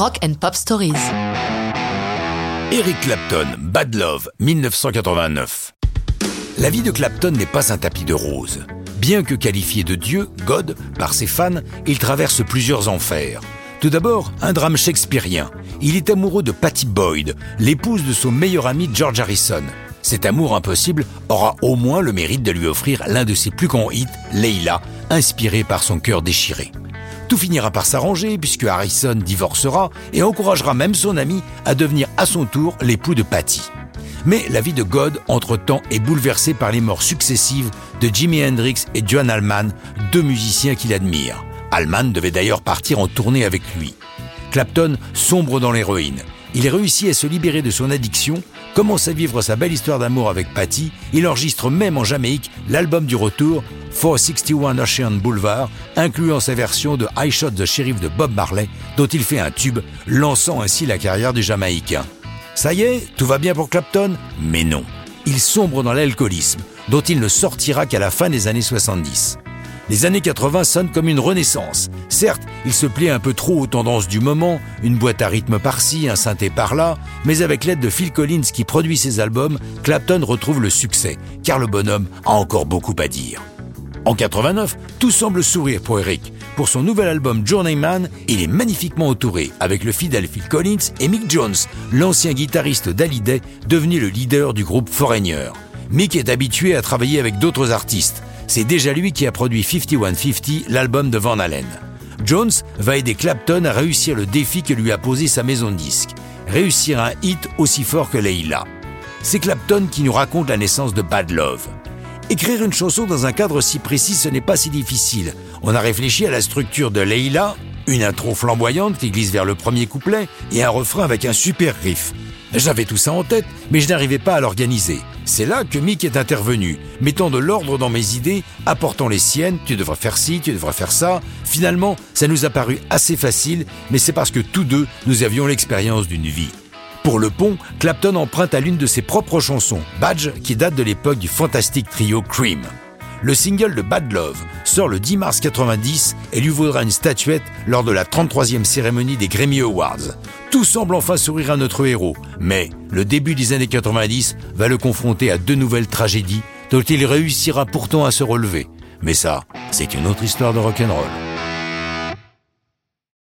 Rock and Pop Stories. Eric Clapton, Bad Love, 1989. La vie de Clapton n'est pas un tapis de roses. Bien que qualifié de Dieu, God, par ses fans, il traverse plusieurs enfers. Tout d'abord, un drame shakespearien. Il est amoureux de Patty Boyd, l'épouse de son meilleur ami George Harrison. Cet amour impossible aura au moins le mérite de lui offrir l'un de ses plus grands hits, Leila, inspiré par son cœur déchiré. Tout finira par s'arranger puisque Harrison divorcera et encouragera même son ami à devenir à son tour l'époux de Patty. Mais la vie de God, entre-temps, est bouleversée par les morts successives de Jimi Hendrix et John Allman, deux musiciens qu'il admire. Allman devait d'ailleurs partir en tournée avec lui. Clapton sombre dans l'héroïne. Il réussit à se libérer de son addiction, commence à vivre sa belle histoire d'amour avec Patty, il enregistre même en Jamaïque l'album du retour, 461 Ocean Boulevard, incluant sa version de I Shot the Sheriff de Bob Marley, dont il fait un tube, lançant ainsi la carrière du Jamaïcain. Ça y est, tout va bien pour Clapton? Mais non. Il sombre dans l'alcoolisme, dont il ne sortira qu'à la fin des années 70. Les années 80 sonnent comme une renaissance. Certes, il se plaît un peu trop aux tendances du moment, une boîte à rythme par-ci, un synthé par-là, mais avec l'aide de Phil Collins qui produit ses albums, Clapton retrouve le succès, car le bonhomme a encore beaucoup à dire. En 89, tout semble sourire pour Eric. Pour son nouvel album Journeyman, il est magnifiquement entouré avec le fidèle Phil Collins et Mick Jones, l'ancien guitariste d'Hallyday, devenu le leader du groupe Foreigner. Mick est habitué à travailler avec d'autres artistes. C'est déjà lui qui a produit 5150, l'album de Van Halen. Jones va aider Clapton à réussir le défi que lui a posé sa maison de disques. Réussir un hit aussi fort que Leila. C'est Clapton qui nous raconte la naissance de Bad Love. Écrire une chanson dans un cadre si précis, ce n'est pas si difficile. On a réfléchi à la structure de Leila, une intro flamboyante qui glisse vers le premier couplet et un refrain avec un super riff. J'avais tout ça en tête, mais je n'arrivais pas à l'organiser. C'est là que Mick est intervenu, mettant de l'ordre dans mes idées, apportant les siennes, tu devrais faire ci, tu devrais faire ça. Finalement, ça nous a paru assez facile, mais c'est parce que tous deux, nous avions l'expérience d'une vie. Pour le pont, Clapton emprunte à l'une de ses propres chansons, Badge, qui date de l'époque du fantastique trio Cream. Le single de Bad Love sort le 10 mars 90 et lui vaudra une statuette lors de la 33e cérémonie des Grammy Awards. Tout semble enfin sourire à notre héros, mais le début des années 90 va le confronter à deux nouvelles tragédies dont il réussira pourtant à se relever. Mais ça, c'est une autre histoire de rock'n'roll.